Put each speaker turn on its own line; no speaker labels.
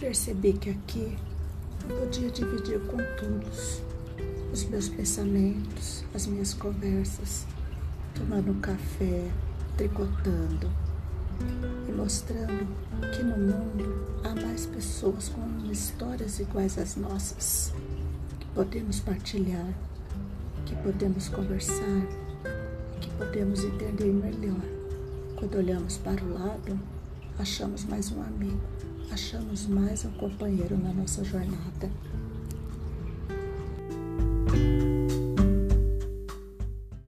percebi que aqui eu podia dividir com todos os meus pensamentos, as minhas conversas, tomando café, tricotando e mostrando que no mundo há mais pessoas com histórias iguais às nossas, que podemos partilhar, que podemos conversar, que podemos entender melhor. Quando olhamos para o lado, achamos mais um amigo, achamos mais um companheiro na nossa jornada.